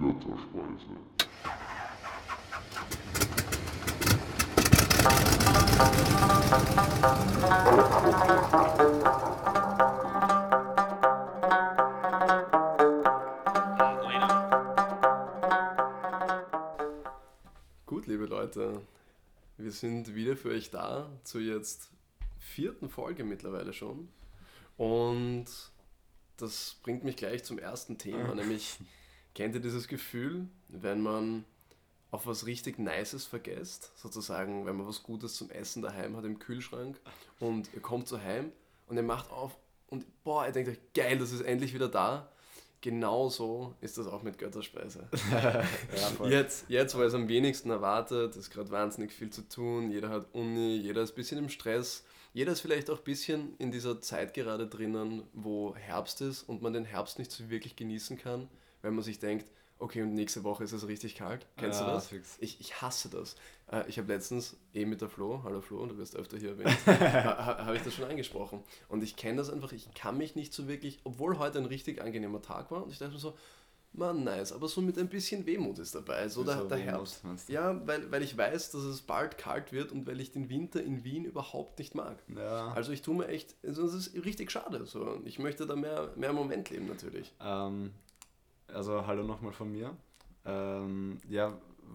Götterspeise. Gut, liebe Leute, wir sind wieder für euch da zur jetzt vierten Folge mittlerweile schon. Und das bringt mich gleich zum ersten Thema, nämlich kennt ihr dieses Gefühl, wenn man auf was richtig Nices vergesst, sozusagen, wenn man was Gutes zum Essen daheim hat im Kühlschrank und ihr kommt so heim und ihr macht auf und boah, ihr denkt euch, geil, das ist endlich wieder da. Genauso ist das auch mit Götterspeise. Jetzt, jetzt, wo es am wenigsten erwartet, ist gerade wahnsinnig viel zu tun, jeder hat Uni, jeder ist ein bisschen im Stress, jeder ist vielleicht auch ein bisschen in dieser Zeit gerade drinnen, wo Herbst ist und man den Herbst nicht so wirklich genießen kann, weil man sich denkt, okay, und nächste Woche ist es richtig kalt. Kennst Ja, du das? fix. Ich, ich hasse das. Äh, Ich habe letztens eh mit der Flo, hallo Flo, du wirst öfter hier erwähnt, ha- habe ich das schon angesprochen. Und ich kenne das einfach, ich kann mich nicht so wirklich, obwohl heute ein richtig angenehmer Tag war, und ich dachte mir so, man, nice, aber so mit ein bisschen Wehmut ist dabei, so der, der Herbst. Ja, weil, weil ich weiß, dass es bald kalt wird und weil ich den Winter in Wien überhaupt nicht mag. Ja. Also ich tue mir echt, also es ist richtig schade. So. Ich möchte da mehr, mehr im Moment leben natürlich. Ähm, also hallo nochmal von mir. Ähm, ja,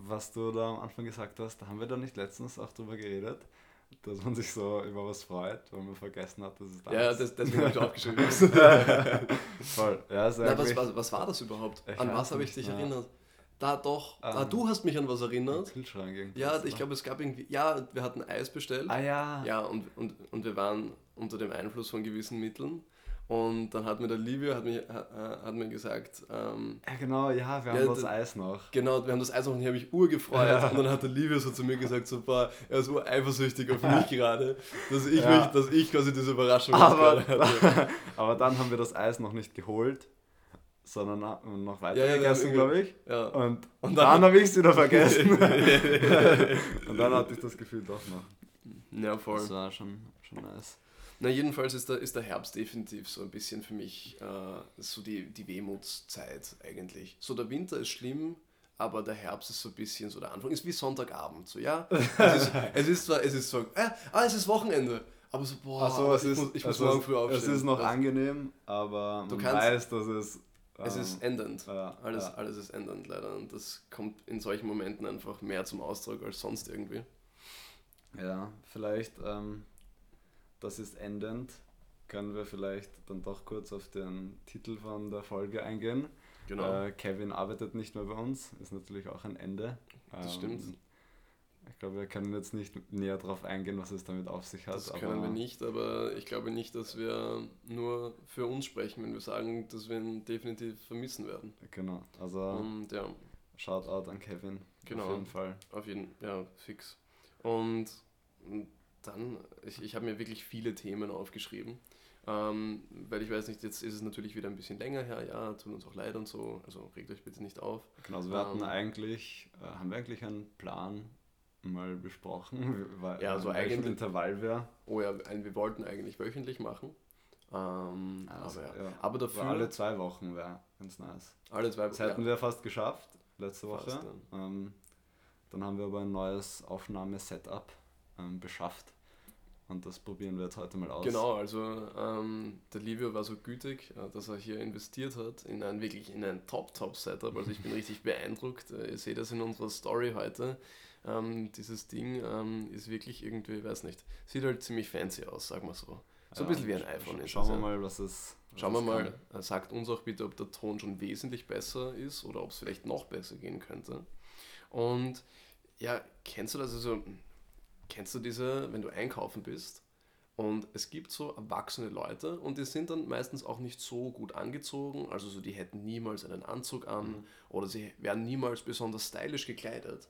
was du da am Anfang gesagt hast, da haben wir da nicht letztens auch drüber geredet, dass man sich so über was freut, weil man vergessen hat, dass es da Ja, ist. das, deswegen habe ich aufgeschrieben. Voll. Ja, Na, was, was, was war das überhaupt? Ich an was habe ich dich mehr. erinnert? Da doch. ah, Ähm, du hast mich an was erinnert. Kühlschrank. Ja, ich glaube, es gab irgendwie. Ja, wir hatten Eis bestellt. Ah ja. Ja, und, und, und wir waren unter dem Einfluss von gewissen Mitteln. Und dann hat mir der Livio hat mir, hat, mir gesagt, ähm, Ja, genau, ja, wir haben Ja, das Eis noch. Genau, wir haben das Eis noch und ich habe mich urgefreut. Ja. Und dann hat der Livio so zu mir gesagt, so, boah, er ist eifersüchtig auf mich gerade, dass ich, Ja. mich, dass ich quasi diese Überraschung Aber, gerade hatte. aber dann haben wir das Eis noch nicht geholt, sondern noch weiter Ja, gegessen, glaube ich. Ja. Und, Und dann, dann- habe ich es wieder vergessen. Und dann hatte ich das Gefühl doch noch. ja, voll. Das war schon, schon nice. Na, jedenfalls ist der, ist der Herbst definitiv so ein bisschen für mich äh, so die, die Wehmutszeit eigentlich. So der Winter ist schlimm, aber der Herbst ist so ein bisschen so der Anfang. Ist wie Sonntagabend, so ja. Es ist, es ist zwar, es ist so, äh, ah, es ist Wochenende, aber so, boah, es ich, ist, muss, ich muss es morgen ist, früh aufstehen. Es ist noch Das- angenehm, aber Du kannst- weiß, dass es. Es ähm, ist endend. ja, alles, ja. alles ist endend leider. Und das kommt in solchen Momenten einfach mehr zum Ausdruck als sonst irgendwie. Ja, vielleicht, ähm, das ist endend. Können wir vielleicht dann doch kurz auf den Titel von der Folge eingehen. Genau. Äh, Kevin arbeitet nicht mehr bei uns, ist natürlich auch ein Ende. Das Ähm, stimmt. Ich glaube, wir können jetzt nicht näher darauf eingehen, was es damit auf sich hat. Das können wir nicht, aber ich glaube nicht, dass wir nur für uns sprechen, wenn wir sagen, dass wir ihn definitiv vermissen werden. Genau, also Und ja, Shoutout an Kevin. Genau. Auf jeden Fall. auf jeden ja, fix. Und dann, ich, ich habe mir wirklich viele Themen aufgeschrieben, ähm, weil ich weiß nicht, jetzt ist es natürlich wieder ein bisschen länger her, ja, tut uns auch leid und so, also regt euch bitte nicht auf. Genau, also wir hatten Ähm, eigentlich, äh, haben wir eigentlich einen Plan mal besprochen, weil Ja, so eigentlich- Intervall wäre. Oh ja, wir wollten eigentlich wöchentlich machen, ähm, Also, aber, ja. ja. aber dafür Aber alle zwei Wochen wäre ganz nice. alle zwei Das hätten ja, wir fast geschafft, letzte Woche. Fast, ähm, dann haben wir aber ein neues Aufnahmesetup ähm, beschafft. Und das probieren wir jetzt heute mal aus. Genau, also ähm, der Livio war so gütig, äh, dass er hier investiert hat in ein wirklich in ein Top-Top-Setup. Also ich bin richtig beeindruckt. Äh, ihr seht das in unserer Story heute. Ähm, dieses Ding ähm, ist wirklich irgendwie, weiß nicht, sieht halt ziemlich fancy aus, sagen wir so. So ein bisschen wie ein iPhone ist Schauen wir mal, was es. was Schauen wir mal, kann. äh, sagt uns auch bitte, ob der Ton schon wesentlich besser ist oder ob es vielleicht noch besser gehen könnte. Und ja, kennst du das also, kennst du diese, wenn du einkaufen bist und es gibt so erwachsene Leute und die sind dann meistens auch nicht so gut angezogen, also so die hätten niemals einen Anzug an oder sie werden niemals besonders stylisch gekleidet.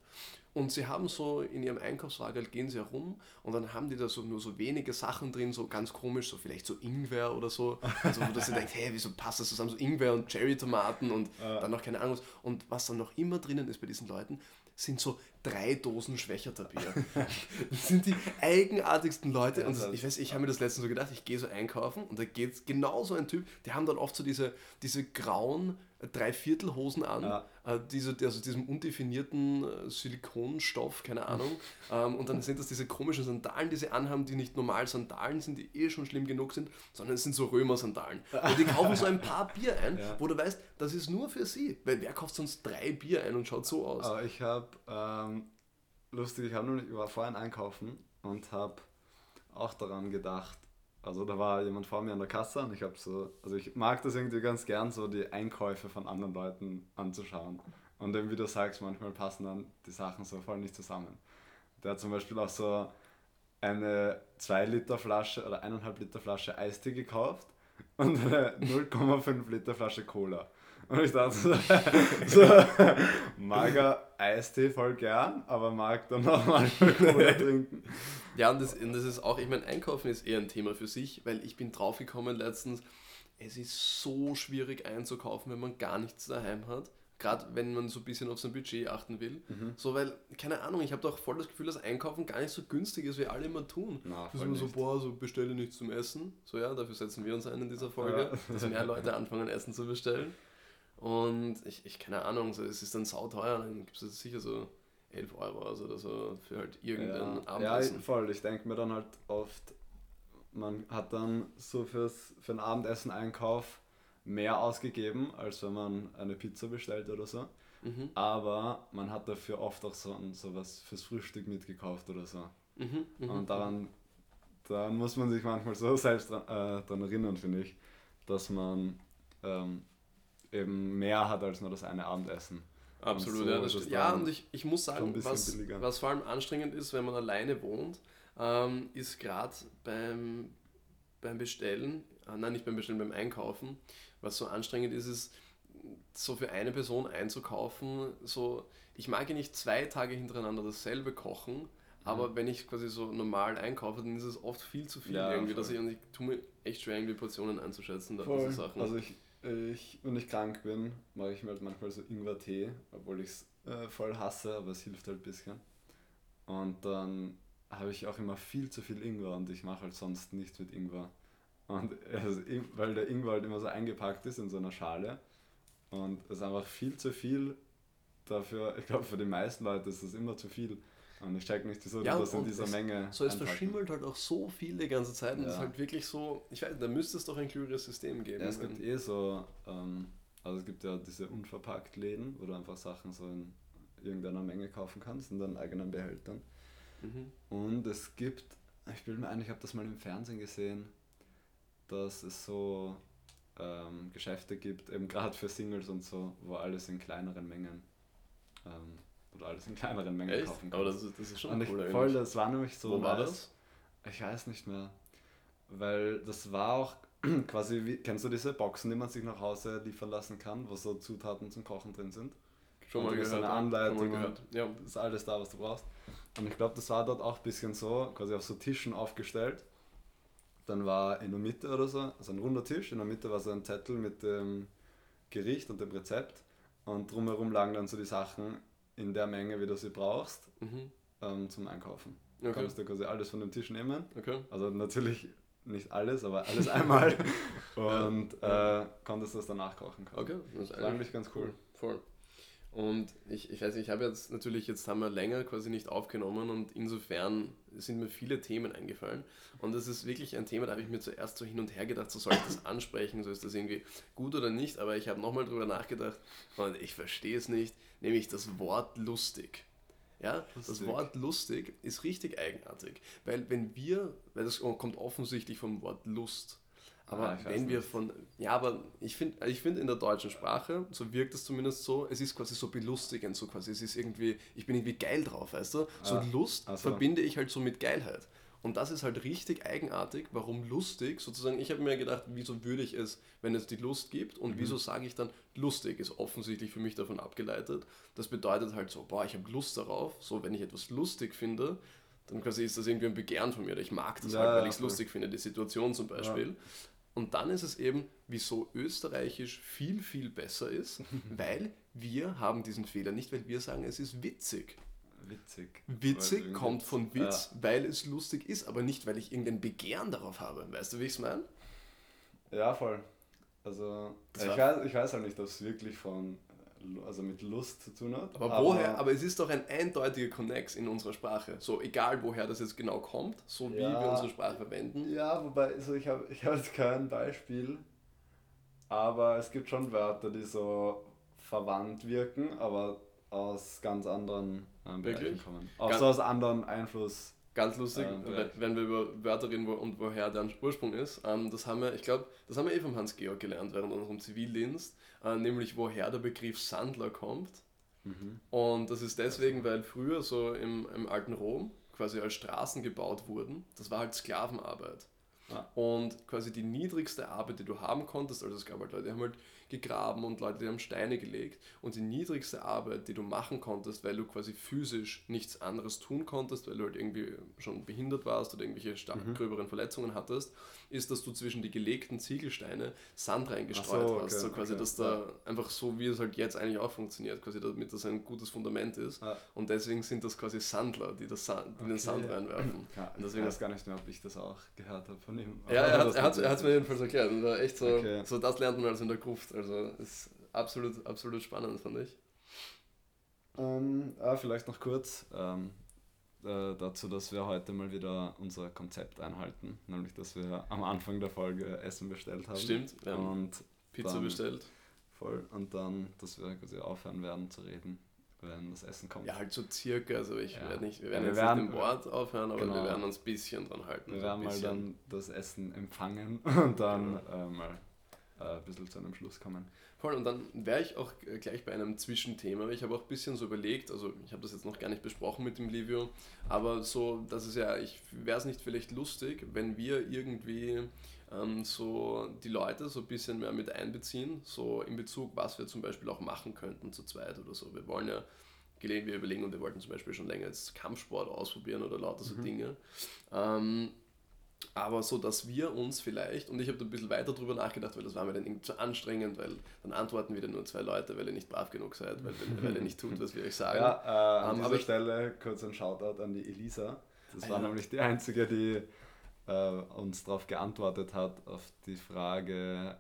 Und sie haben so in ihrem Einkaufswagen gehen sie herum und dann haben die da so nur so wenige Sachen drin, so ganz komisch, so vielleicht so Ingwer oder so. Also wo du dir denkst, hey, wieso passt das zusammen? So Ingwer und Cherry-Tomaten und dann noch keine Ahnung. Und was dann noch immer drinnen ist bei diesen Leuten, sind so drei Dosen Schwächertabier. das sind die eigenartigsten Leute. Ja, und das- ich weiß, ich habe mir das letztens so gedacht, ich gehe so einkaufen und da geht genau so ein Typ, die haben dann oft so diese, diese grauen Dreiviertelhosen an, Ja. Äh, diese, also diesem undefinierten äh, Silikonstoff, keine Ahnung. ähm, und dann sind das diese komischen Sandalen, die sie anhaben, die nicht normal Sandalen sind, die eh schon schlimm genug sind, sondern es sind so Römer-Sandalen. Und die kaufen so ein paar Bier ein, Ja. wo du weißt, das ist nur für sie. Weil wer kauft sonst drei Bier ein und schaut so aus? Aber ich habe, ähm, lustig, ich, hab nur, ich war vorhin einkaufen und habe auch daran gedacht, also da war jemand vor mir an der Kasse und ich habe so, also ich mag das irgendwie ganz gern, so die Einkäufe von anderen Leuten anzuschauen. Und eben wie du sagst, manchmal passen dann die Sachen so voll nicht zusammen. Der hat zum Beispiel auch so eine 2 Liter Flasche oder 1,5 Liter Flasche Eistee gekauft und eine 0,5 Liter Flasche Cola. Und ich dachte so, so mag er Eistee voll gern, aber mag dann auch manchmal Cola trinken. Ja, und das, und das ist auch, ich meine, Einkaufen ist eher ein Thema für sich, weil ich bin draufgekommen letztens, es ist so schwierig einzukaufen, wenn man gar nichts daheim hat. Gerade wenn man so ein bisschen auf sein Budget achten will. Mhm. So, weil, keine Ahnung, ich habe doch voll das Gefühl, dass Einkaufen gar nicht so günstig ist, wie alle immer tun. Na, Das voll ist immer so, boah, so bestelle nichts zum Essen. So, ja, dafür setzen wir uns ein in dieser Folge, Ja. dass mehr Leute anfangen, Essen zu bestellen. Und ich, ich keine Ahnung, so, es ist dann sauteuer, dann gibt es sicher so 11 Euro also oder so für halt irgendein Ja, ja Abendessen. voll. Ich denke mir dann halt oft, man hat dann so fürs, für einen Abendessen-Einkauf mehr ausgegeben, als wenn man eine Pizza bestellt oder so. Mhm. Aber man hat dafür oft auch so, so was fürs Frühstück mitgekauft oder so. Mhm, mhm. Und daran, daran muss man sich manchmal so selbst dran, äh, dran erinnern, finde ich, dass man ähm, eben mehr hat als nur das eine Abendessen. Absolut, und so ja. Das stimmt. ja, und ich, ich muss sagen, was, billiger. was vor allem anstrengend ist, wenn man alleine wohnt, ähm, ist gerade beim, beim Bestellen, äh, nein, nicht beim Bestellen, beim Einkaufen, was so anstrengend ist, ist, so für eine Person einzukaufen, so, ich mag ja nicht zwei Tage hintereinander dasselbe kochen, aber wenn ich quasi so normal einkaufe, dann ist es oft viel zu viel Ja, irgendwie, voll. dass ich, und ich tue mir echt schwer, irgendwie Portionen einzuschätzen, da diese Sachen. Also ich, ich, wenn ich krank bin, mache ich mir halt manchmal so Ingwer-Tee, obwohl ich es äh, voll hasse, aber es hilft halt ein bisschen. Und dann habe ich auch immer viel zu viel Ingwer und ich mache halt sonst nichts mit Ingwer. Und also, weil der Ingwer halt immer so eingepackt ist in so einer Schale und es ist einfach viel zu viel dafür, ich glaube für die meisten Leute ist das immer zu viel. Und ich check nicht, wieso Ja, das in dieser es- Menge So, es einpacken. verschimmelt halt auch so viel die ganze Zeit und es ist Ja. halt wirklich so, ich weiß, da müsste es doch ein klügeres System geben. Ja, es gibt eh so, ähm, also es gibt ja diese unverpackt Läden, wo du einfach Sachen so in irgendeiner Menge kaufen kannst, in deinen eigenen Behältern. Mhm. Und es gibt, ich bilde mir ein, ich habe das mal im Fernsehen gesehen, dass es so ähm, Geschäfte gibt, eben gerade für Singles und so, wo alles in kleineren Mengen, ähm, oder alles in kleineren Mengen Echt? kaufen kannst. Aber das ist, das ist schon und ich, cool voll, eigentlich. das war nämlich so Wo war das? Ich weiß nicht mehr. Weil das war auch quasi, wie, kennst du diese Boxen, die man sich nach Hause liefern lassen kann, wo so Zutaten zum Kochen drin sind? Schon Und mal hast gehört. eine. Anleitung Schon mal gehört. Ja. Ist alles da, was du brauchst. Und ich glaube, das war dort auch ein bisschen so, quasi auf so Tischen aufgestellt. Dann war in der Mitte oder so, also ein runder Tisch, in der Mitte war so ein Zettel mit dem Gericht und dem Rezept. Und drumherum lagen dann so die Sachen in der Menge, wie du sie brauchst, Mhm. ähm, zum Einkaufen. Du Okay. kannst dir quasi alles von dem Tisch nehmen okay. also natürlich nicht alles, aber alles einmal. Und äh, konntest das danach kochen. können. Okay. Das ist war eigentlich ganz cool. Voll. Und ich, ich weiß nicht, ich habe jetzt natürlich, jetzt haben wir länger quasi nicht aufgenommen und insofern sind mir viele Themen eingefallen. Und das ist wirklich ein Thema, da habe ich mir zuerst so hin und her gedacht, so soll ich das ansprechen, so ist das irgendwie gut oder nicht, aber ich habe nochmal drüber nachgedacht und ich verstehe es nicht, nämlich das Wort lustig. Ja, das Lustig. Wort lustig ist richtig eigenartig, weil wenn wir, weil das kommt offensichtlich vom Wort Lust, aber Ah, wenn wir nicht. von, ja, aber ich finde ich find in der deutschen Sprache, so wirkt es zumindest so, es ist quasi so belustigend, so quasi, es ist irgendwie, ich bin irgendwie geil drauf, weißt du? So Ah, Lust ach so. verbinde ich halt so mit Geilheit. Und das ist halt richtig eigenartig, warum lustig, sozusagen, ich habe mir gedacht, wieso würde ich es, wenn es die Lust gibt und Mhm. wieso sage ich dann, lustig ist offensichtlich für mich davon abgeleitet. Das bedeutet halt so, boah, ich habe Lust darauf, so wenn ich etwas lustig finde, dann quasi ist das irgendwie ein Begehren von mir, oder ich mag das Ja, halt, weil ja, ich es lustig finde, die Situation zum Beispiel. Und dann ist es eben, wieso österreichisch viel, viel besser ist, weil wir haben diesen Fehler nicht, weil wir sagen, es ist witzig. Witzig. Witzig kommt von ja. Witz, weil es lustig ist, aber nicht, weil ich irgendein Begehren darauf habe. Weißt du, wie ich es meine? Ja, voll. Also, ich weiß, ich weiß halt nicht, ob es wirklich von also mit Lust zu tun hat. Aber, woher, aber es ist doch ein eindeutiger Connex in unserer Sprache. So egal woher das jetzt genau kommt, so wie Ja. wir unsere Sprache verwenden. Ja, wobei, also ich habe ich hab jetzt kein Beispiel, aber es gibt schon Wörter, die so verwandt wirken, aber aus ganz anderen äh, Bereichen Wirklich? kommen. Auch Ganz- so aus anderen Einfluss. Ganz lustig, Ähm, wenn, wir über Wörter reden wo, und woher deren Ursprung ist. Ähm, das haben wir, ich glaube, das haben wir eh vom Hans-Georg gelernt während unserem Zivildienst, äh, nämlich woher der Begriff Sandler kommt. Mhm. Und das ist deswegen, weil früher so im, im alten Rom quasi als Straßen gebaut wurden. Das war halt Sklavenarbeit. Ah. Und quasi die niedrigste Arbeit, die du haben konntest, also es gab halt Leute, die haben halt gegraben und Leute, die haben Steine gelegt. Und die niedrigste Arbeit, die du machen konntest, weil du quasi physisch nichts anderes tun konntest, weil du halt irgendwie schon behindert warst oder irgendwelche stark Mhm. gröberen Verletzungen hattest, ist, dass du zwischen die gelegten Ziegelsteine Sand reingestreut so, hast. okay, so quasi, okay, dass da einfach so, wie es halt jetzt eigentlich auch funktioniert, quasi damit das ein gutes Fundament ist. Ah. Und deswegen sind das quasi Sandler, die, das Sand, die den Okay. Sand reinwerfen. Ja, Und ich deswegen- weiß gar nicht mehr, ob ich das auch gehört habe von ihm. Ja, er hat hat's mir jedenfalls erklärt. Und echt so, so, das lernt man also in der Gruft. Also ist absolut, absolut spannend, fand ich. Ähm, ah, vielleicht noch kurz ähm, äh, dazu, dass wir heute mal wieder unser Konzept einhalten. Nämlich, dass wir am Anfang der Folge Essen bestellt haben. Stimmt, wir haben Und Pizza bestellt. voll. Und dann, dass wir quasi aufhören werden zu reden, wenn das Essen kommt. Ja, halt so circa. Also ich Ja. werde nicht, wir Ja, werden wir jetzt werden- nicht im Wort aufhören, aber Genau. wir werden uns ein bisschen dran halten. wir werden mal dann das Essen empfangen und dann Genau. äh, mal äh, ein bisschen zu einem Schluss kommen. Voll, und dann wäre ich auch äh, gleich bei einem Zwischenthema. Ich habe auch ein bisschen so überlegt, also ich habe das jetzt noch gar nicht besprochen mit dem Livio, aber so, das ist ja, ich wäre es nicht vielleicht lustig, wenn wir irgendwie ähm, so die Leute so ein bisschen mehr mit einbeziehen, so in Bezug, was wir zum Beispiel auch machen könnten zu zweit oder so. Wir wollen ja, gelegen, wir überlegen und wir wollten zum Beispiel schon länger jetzt Kampfsport ausprobieren oder lauter so Mhm. Dinge. Ähm, aber so, dass wir uns vielleicht, und ich habe da ein bisschen weiter drüber nachgedacht, weil das war mir dann irgendwie zu anstrengend, weil dann antworten wieder nur zwei Leute, weil ihr nicht brav genug seid, weil, weil ihr nicht tut, was wir euch sagen. Ja, äh, an Ähm, dieser aber Stelle kurz ein Shoutout an die Elisa. Das war ja. nämlich die einzige, die äh, uns darauf geantwortet hat, auf die Frage,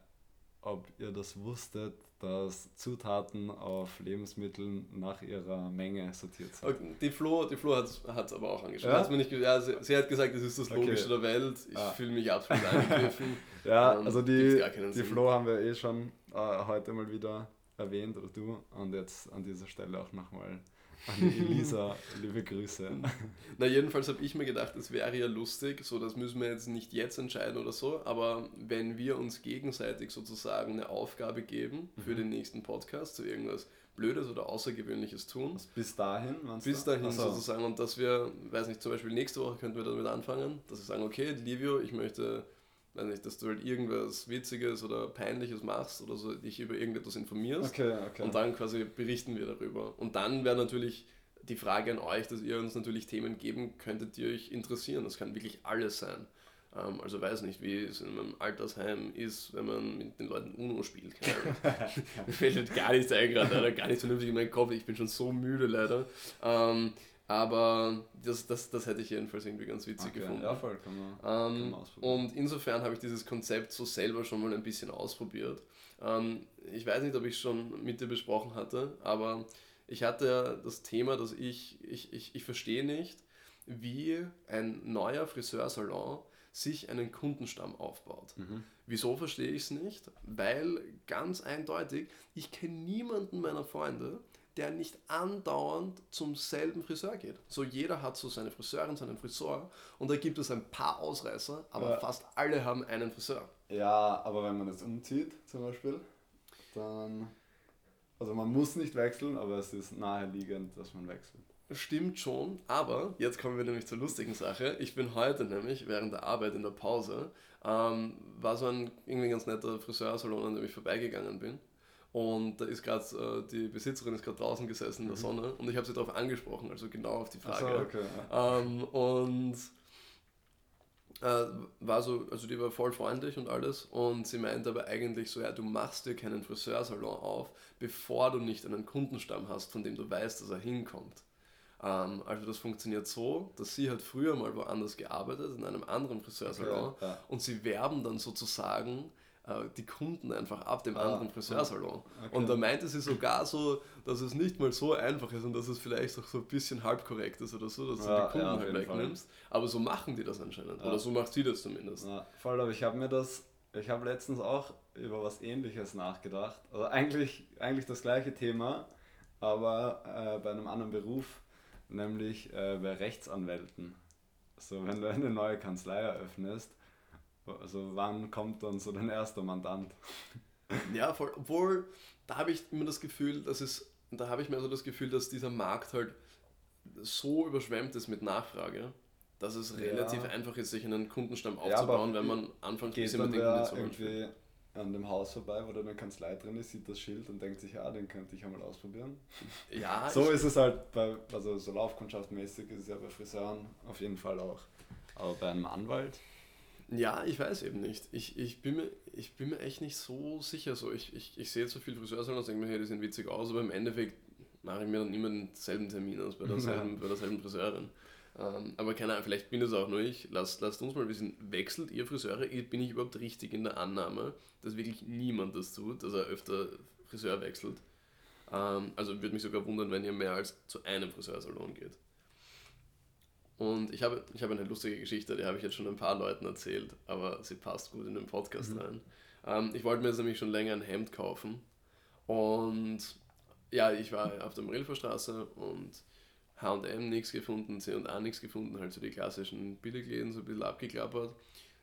ob ihr das wusstet, dass Zutaten auf Lebensmitteln nach ihrer Menge sortiert sind. Okay, Die Flo, die Flo hat es aber auch angeschaut. Ja? Mir nicht, ja, sie, sie hat gesagt, das ist das Okay. Logische der Welt. Ich Ah. fühle mich absolut angegriffen. Ja, Ähm, also die, die. Flo haben wir eh schon äh, heute mal wieder erwähnt, oder du. Und jetzt an dieser Stelle auch nochmal an die Elisa, liebe Grüße. Na, jedenfalls habe ich mir gedacht, es wäre ja lustig, so das müssen wir jetzt nicht jetzt entscheiden oder so, aber wenn wir uns gegenseitig sozusagen eine Aufgabe geben für Mhm. den nächsten Podcast, so irgendwas Blödes oder Außergewöhnliches tun, Was bis dahin, bis dahin so. sozusagen und dass wir, weiß nicht, zum Beispiel nächste Woche könnten wir damit anfangen, dass wir sagen, okay, Livio, ich möchte, weiß nicht, dass du halt irgendwas Witziges oder Peinliches machst oder so, dich über irgendetwas informierst. Okay, okay. Und dann quasi berichten wir darüber. Und dann wäre natürlich die Frage an euch, dass ihr uns natürlich Themen geben könntet, die euch interessieren. Das kann wirklich alles sein. Ähm, also weiß nicht, wie es in einem Altersheim ist, wenn man mit den Leuten Uno spielt. Mir fällt halt gar nichts ein gerade, gar nicht vernünftig in meinen Kopf. Ich bin schon so müde leider. Ähm, aber das, das, das hätte ich jedenfalls irgendwie ganz witzig okay. gefunden. Ja, voll, kann man, kann Ähm, man ausprobieren. und insofern habe ich dieses Konzept so selber schon mal ein bisschen ausprobiert. Ähm, ich weiß nicht, ob ich es schon mit dir besprochen hatte, aber ich hatte das Thema, dass ich, ich, ich, ich verstehe nicht, wie ein neuer Friseursalon sich einen Kundenstamm aufbaut. Mhm. Wieso verstehe ich es nicht? Weil ganz eindeutig, ich kenne niemanden meiner Freunde, der nicht andauernd zum selben Friseur geht. So jeder hat so seine Friseurin, seinen Friseur und da gibt es ein paar Ausreißer, aber Ja. fast alle haben einen Friseur. Ja, aber wenn man jetzt umzieht zum Beispiel, dann. Also man muss nicht wechseln, aber es ist naheliegend, dass man wechselt. Stimmt schon, aber jetzt kommen wir nämlich zur lustigen Sache. Ich bin heute nämlich während der Arbeit in der Pause, ähm, war so ein irgendwie ganz netter Friseursalon, an dem ich vorbeigegangen bin. Und da ist gerade äh, die Besitzerin ist gerade draußen gesessen in der Mhm. Sonne und ich habe sie darauf angesprochen, also genau auf die Ach Frage. so, okay. Ähm, und äh, war so, also die war voll freundlich und alles und sie meinte aber eigentlich so, ja, du machst dir keinen Friseursalon auf, bevor du nicht einen Kundenstamm hast, von dem du weißt, dass er hinkommt. Ähm, also das funktioniert so, dass sie hat früher mal woanders gearbeitet, in einem anderen Friseursalon Okay, ja. und sie werben dann sozusagen äh, die Kunden einfach ab dem Ah, anderen Friseursalon. Okay. Und da meinte sie sogar so, dass es nicht mal so einfach ist und dass es vielleicht auch so ein bisschen halbkorrekt ist oder so, dass Ja, du die Kunden ja, halt wegnimmst. Aber so machen die das anscheinend. Ja. Oder so macht sie das zumindest. Ja, voll, aber ich habe mir das, ich habe letztens auch über was ähnliches nachgedacht. Also eigentlich, eigentlich das gleiche Thema, aber äh, bei einem anderen Beruf, nämlich äh, bei Rechtsanwälten. So, wenn du eine neue Kanzlei eröffnest, also wann kommt dann so dein erster Mandant? Ja, voll. Obwohl, da habe ich immer das Gefühl, dass es, da habe ich mir so das Gefühl, dass dieser Markt halt so überschwemmt ist mit Nachfrage, dass es Ja. relativ einfach ist, sich einen Kundenstamm Ja, aufzubauen, wenn man anfängt, ein bisschen dann mit den Kunden zu irgendwie an dem Haus vorbei, wo da eine Kanzlei drin ist, sieht das Schild und denkt sich, ah, den könnte ich einmal ausprobieren. Ja, So ist es halt bei, also so Laufkundschaftmäßig ist es ja bei Friseuren auf jeden Fall auch. Aber bei einem Anwalt? Ja, ich weiß eben nicht. Ich, ich, bin mir, ich bin mir echt nicht so sicher. So. Ich, ich, ich sehe jetzt so viele Friseursalons und denke mir, hey, die sehen witzig aus, aber im Endeffekt mache ich mir dann immer denselben Termin aus bei derselben, bei derselben Friseurin. Ähm, aber keine Ahnung, vielleicht bin es auch nur ich. Lasst, lasst uns mal wissen, wechselt ihr Friseure? Bin ich überhaupt richtig in der Annahme, dass wirklich niemand das tut, dass er öfter Friseur wechselt? Ähm, also würde mich sogar wundern, wenn ihr mehr als zu einem Friseursalon geht. Und ich habe, ich habe eine lustige Geschichte, die habe ich jetzt schon ein paar Leuten erzählt, aber sie passt gut in den Podcast rein. Ähm, ich wollte mir jetzt nämlich schon länger ein Hemd kaufen. Und ja, ich war auf der Marilferstraße und HM nichts gefunden, C&A nichts gefunden, halt so die klassischen Billigläden so ein bisschen abgeklappert.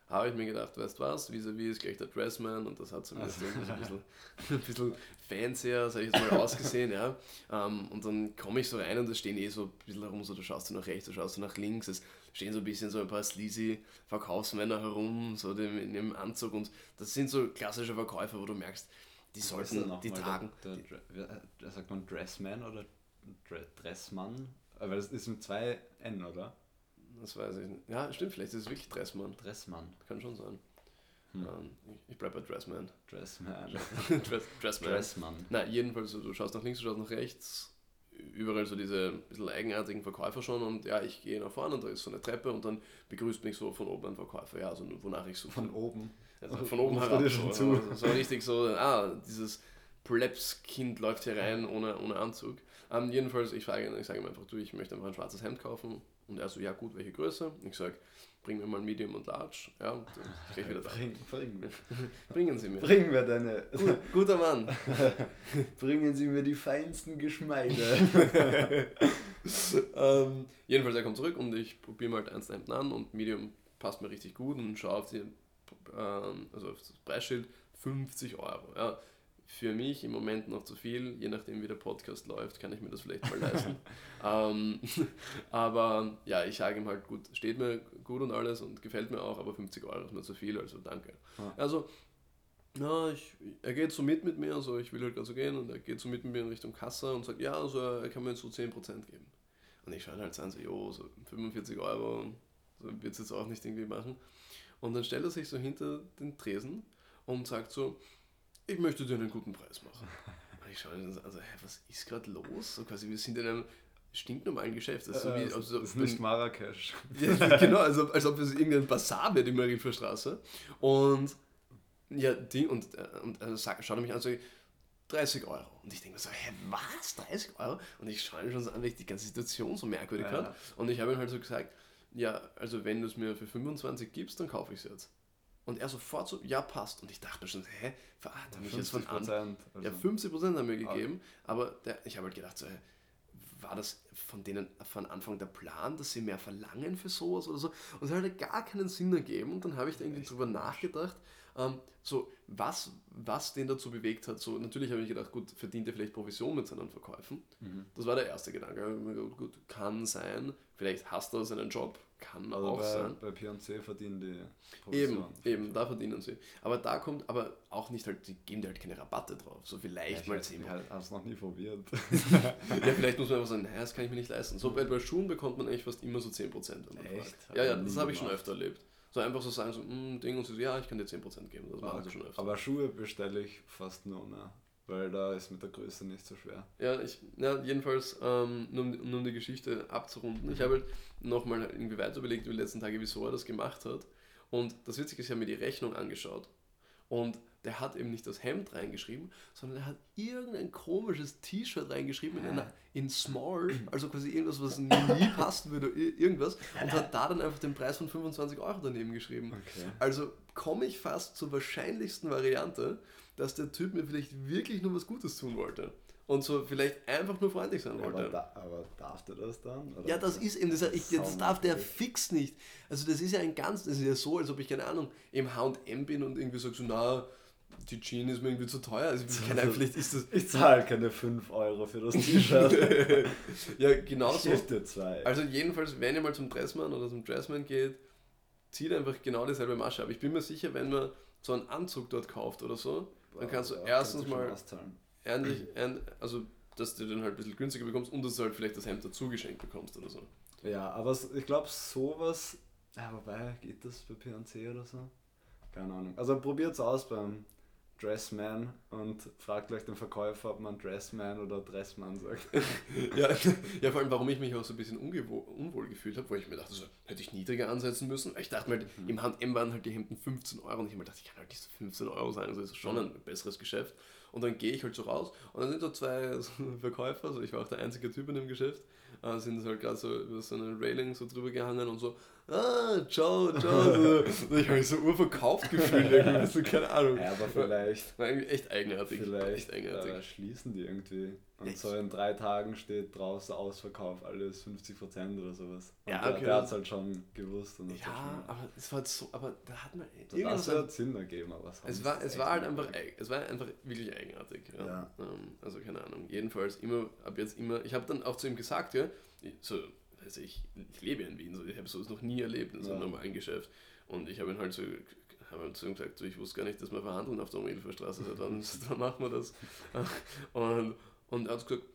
Habe ich mir gedacht, weißt du was, vis-à-vis ist gleich der Dressman und das hat zumindest irgendwie so ein bisschen, ein bisschen fancier, sag ich jetzt mal, ausgesehen, ja. Ähm, und dann komme ich so rein und da stehen eh so ein bisschen herum, so du schaust du nach rechts, du schaust du nach links, es stehen so ein bisschen so ein paar sleazy Verkaufsmänner herum, so dem, in dem Anzug und das sind so klassische Verkäufer, wo du merkst, die sollten, die tragen, Der, der, der, der, sagt man Dressman oder Dre Dressmann? Aber das ist mit zwei N, oder? Das weiß ich nicht. Ja, stimmt, vielleicht ist es wirklich Dressmann, Dressmann. kann schon sein. Hm. Ähm, ich bleibe bei Dressman. Dressman. Dress, Dressman. Dressmann. Na, jedenfalls, so, du schaust nach links, du schaust nach rechts, überall so diese bisschen eigenartigen Verkäufer schon und ja, ich gehe nach vorne und da ist so eine Treppe und dann begrüßt mich so von oben ein Verkäufer, ja, also wonach ich suche. Von oben. Also von oben er herab. dir schon so, zu. so richtig so, ah, dieses Plebs-Kind läuft hier rein ohne, ohne Anzug. Ähm, jedenfalls, ich, frage, ich sage ihm einfach, du, ich möchte einfach ein schwarzes Hemd kaufen. Und er so, ja gut, welche Größe? Ich sage, bring mir mal Medium und Large. Ja, und dann krieg ich wieder da. Bring, bring, Bringen Sie mir. bringen wir deine. Gut, guter Mann. Bringen Sie mir die feinsten Geschmeide. ähm, jedenfalls, er kommt zurück und ich probiere mal halt eins der Hemden an und Medium passt mir richtig gut und schaue auf, die, ähm, also auf das Preisschild 50 Euro. Ja. Für mich im Moment noch zu viel, je nachdem wie der Podcast läuft, kann ich mir das vielleicht mal leisten. ähm, aber ja, ich sage ihm halt, gut, steht mir gut und alles und gefällt mir auch, aber 50 Euro ist mir zu viel, also danke. Ja. Also, na, ich, er geht so mit mit mir, also ich will halt also gehen und er geht so mit mit mir in Richtung Kasse und sagt, ja, also er kann mir jetzt so 10% geben. Und ich schaue halt so an, so, jo, so 45 Euro, so wird es jetzt auch nicht irgendwie machen. Und dann stellt er sich so hinter den Tresen und sagt so, ich möchte dir einen guten Preis machen. Und ich schaue dann so, also, hä, was ist gerade los? So quasi, wir sind in einem stinknormalen Geschäft. Das ist so wie, das also, ist nicht Marrakesch. ja, genau, also, als ob es irgendein Bazar wäre, die Marienstraße. Und ja, Ding, und, äh, und er sagt, schaut er mich an und sagt, 30 Euro. Und ich denke mir so, hä, was? 30 Euro? Und ich schaue ihn schon so an, weil ich die ganze Situation so merkwürdig Ja. fand. Und ich habe ihm halt so gesagt, ja, also wenn du es mir für 25 gibst, dann kaufe ich es jetzt. Und er sofort so, ja, passt. Und ich dachte schon, hä, verachte mich jetzt von an. 50%, Ja, 50% haben wir gegeben, aber der, ich habe halt gedacht, so, hä, war das von denen von Anfang der Plan, dass sie mehr verlangen für sowas oder so? Und es hat halt gar keinen Sinn ergeben. Und dann habe ich da irgendwie drüber nachgedacht, ähm, so, was, was den dazu bewegt hat. So, natürlich habe ich gedacht, gut, verdient er vielleicht Provision mit seinen Verkäufen. Mhm. Das war der erste Gedanke. Gut, kann sein. Vielleicht hasst er seinen Job. Kann Also auch bei, sein. bei P&C verdienen die Eben, Provision. eben, da verdienen sie. Aber da kommt, aber auch nicht halt, die geben dir halt keine Rabatte drauf. So vielleicht Ich mal weiß 10 nicht, Ich habe es noch nie probiert. Ja, vielleicht muss man einfach sagen, naja, das kann ich mir nicht leisten. So bei, bei Schuhen bekommt man eigentlich fast immer so 10%. Wenn man Echt? Ja, ja, das habe ich schon öfter erlebt. So einfach so sagen, so, mm, Ding, und so, ja, ich kann dir 10% geben. Das machen sie schon öfter. Aber Schuhe bestelle ich fast nur mehr, weil da ist mit der Größe nicht so schwer. Ja, ich, ja jedenfalls, ähm, nur, um, nur um die Geschichte abzurunden, ich habe halt nochmal irgendwie weiter überlegt über die letzten Tage, wieso er das gemacht hat. Und das Witzige ist, ich habe mir die Rechnung angeschaut. Und der hat eben nicht das Hemd reingeschrieben, sondern er hat irgendein komisches T-Shirt reingeschrieben in, einer, in Small, also quasi irgendwas, was nie passen würde, irgendwas, und hat da dann einfach den Preis von 25 Euro daneben geschrieben. Okay. Also komme ich fast zur wahrscheinlichsten Variante, dass der Typ mir vielleicht wirklich nur was Gutes tun wollte und so vielleicht einfach nur freundlich sein wollte. Aber, da, aber darf der das dann? Oder? Ja, das ist eben, das, ich, das darf der fix nicht. Also das ist ja ein ganz, das ist ja so, als ob ich, keine Ahnung, im H&M bin und irgendwie sag so, na, die Jeans ist mir irgendwie zu teuer. Also ich, keine Ahnung, vielleicht ist das... Ich zahle keine 5 Euro für das T-Shirt. ja, genau so. zwei. Also jedenfalls, wenn ihr mal zum Dressmann oder zum Dressman geht, zieht einfach genau dieselbe Masche. Aber ich bin mir sicher, wenn man so einen Anzug dort kauft oder so, dann kannst du ja, erstens kannst du mal ähnlich, also dass du den halt ein bisschen günstiger bekommst und dass du halt vielleicht das Hemd dazu geschenkt bekommst oder so. Ja, aber ich glaube sowas, ja, wobei, geht das bei P&C oder so? Keine Ahnung. Also probiert es aus beim Dressman und fragt gleich den Verkäufer, ob man Dressman oder Dressman sagt. ja, ja, vor allem, warum ich mich auch so ein bisschen unwohl gefühlt habe, weil ich mir dachte, so, hätte ich niedriger ansetzen müssen. Ich dachte mir, halt, mhm. im H&M waren halt die Hemden 15 Euro und ich mir dachte, ich kann halt nicht so 15 Euro sein, also das ist schon ein besseres Geschäft. Und dann gehe ich halt so raus und dann sind da zwei Verkäufer, also ich war auch der einzige Typ in dem Geschäft, äh, sind halt gerade so über so eine Railing so drüber gehangen und so, ah, ciao, ciao. So. ich habe mich so urverkauft gefühlt, irgendwie, so, keine Ahnung. Ja, aber vielleicht. War irgendwie echt eigenartig. Vielleicht echt eigenartig. Schließen die irgendwie. Und echt? so in drei Tagen steht draußen Ausverkauf, alles 50% oder sowas. Und ja, okay. Der, der hat es halt schon gewusst. Und ja, schon, aber es war halt so, aber da hat man. Das hat Sinn ergeben, aber es war, es war halt einfach, es war einfach wirklich eigenartig. Ja. ja. Ähm, also keine Ahnung. Jedenfalls immer, ab jetzt immer, ich habe dann auch zu ihm gesagt, ja, so also ich, ich lebe in Wien, so, ich habe sowas noch nie erlebt in so einem ja. normalen Geschäft. Und ich habe ihn halt so habe halt zu ihm gesagt, so, ich wusste gar nicht, dass wir verhandeln auf der Umhilferstraße, also dann, dann machen wir das. Und, und er hat gesagt,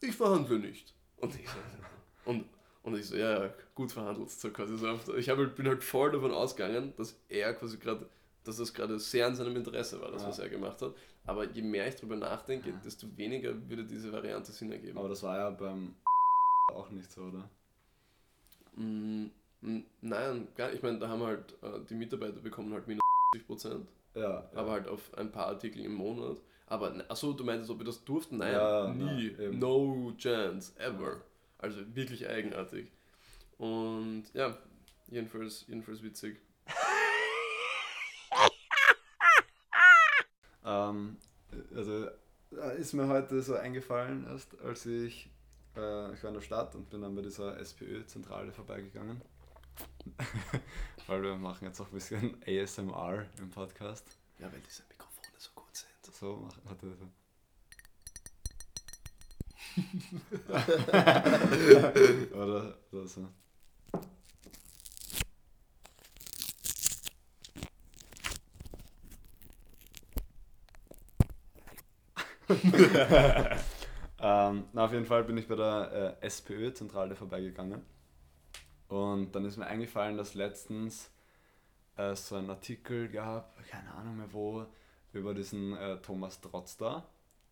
ich verhandle nicht. Und ich, und, und ich so, ja, ja gut verhandelt. So quasi so. Ich hab, bin halt voll davon ausgegangen, dass er quasi gerade, dass das gerade sehr in seinem Interesse war, das, ja. was er gemacht hat. Aber je mehr ich darüber nachdenke, desto weniger würde diese Variante Sinn ergeben. Aber das war ja beim auch nicht so, oder? Mm, mm, nein, gar Ich meine, da haben halt äh, die Mitarbeiter bekommen halt minus 50 Prozent. Ja, Aber halt auf ein paar Artikel im Monat. Aber, achso, du meinst, ob wir das durften? Nein, ja, nie. Ja, no chance, ever. Also wirklich eigenartig. Und ja, jedenfalls, jedenfalls witzig. ähm, also ist mir heute so eingefallen, erst als ich äh, ich war in der Stadt und bin dann bei dieser SPÖ-Zentrale vorbeigegangen. Weil wir machen jetzt auch ein bisschen ASMR im Podcast. Ja, weil gut sind. So machen hatte so. oder, oder so. Ähm, na, auf jeden Fall bin ich bei der äh, SPÖ-Zentrale vorbeigegangen. Und dann ist mir eingefallen, dass letztens äh, so ein Artikel gab, keine Ahnung mehr wo, über diesen äh, Thomas Trotz da,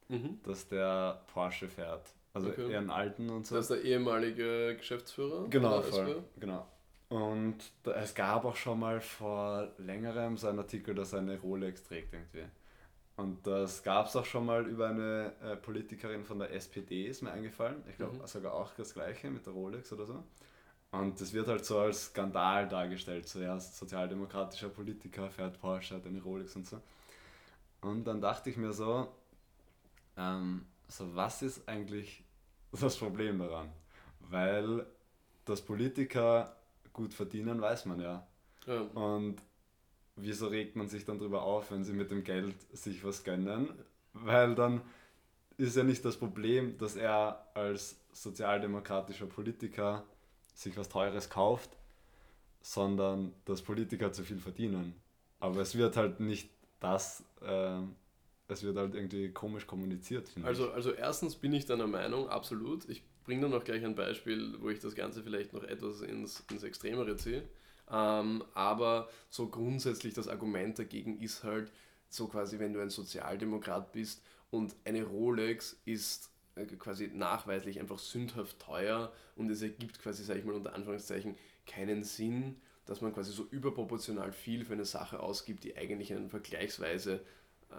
mhm. dass der Porsche fährt. Also okay. eher einen alten und so. Das ist der ehemalige Geschäftsführer? Genau, voll, genau. Und da, es gab auch schon mal vor längerem so einen Artikel, dass er eine Rolex trägt irgendwie. Und das gab es auch schon mal über eine äh, Politikerin von der SPD, ist mir eingefallen. Ich glaube mhm. sogar auch das gleiche mit der Rolex oder so. Und das wird halt so als Skandal dargestellt. So, ja, sozialdemokratischer Politiker fährt Porsche, hat eine Rolex und so. Und dann dachte ich mir so, ähm, so was ist eigentlich das Problem daran? Weil dass Politiker gut verdienen, weiß man ja. ja. Und wieso regt man sich dann darüber auf, wenn sie mit dem Geld sich was gönnen? Weil dann ist ja nicht das Problem, dass er als sozialdemokratischer Politiker sich was Teures kauft, sondern dass Politiker zu viel verdienen. Aber es wird halt nicht das, äh, es wird halt irgendwie komisch kommuniziert. Also, ich. also erstens bin ich deiner Meinung, absolut. Ich bringe dann noch gleich ein Beispiel, wo ich das Ganze vielleicht noch etwas ins, ins Extremere ziehe. Ähm, aber so grundsätzlich das Argument dagegen ist halt so quasi, wenn du ein Sozialdemokrat bist und eine Rolex ist äh, quasi nachweislich einfach sündhaft teuer und es ergibt quasi, sage ich mal unter Anführungszeichen, keinen Sinn, dass man quasi so überproportional viel für eine Sache ausgibt, die eigentlich einen vergleichsweise äh,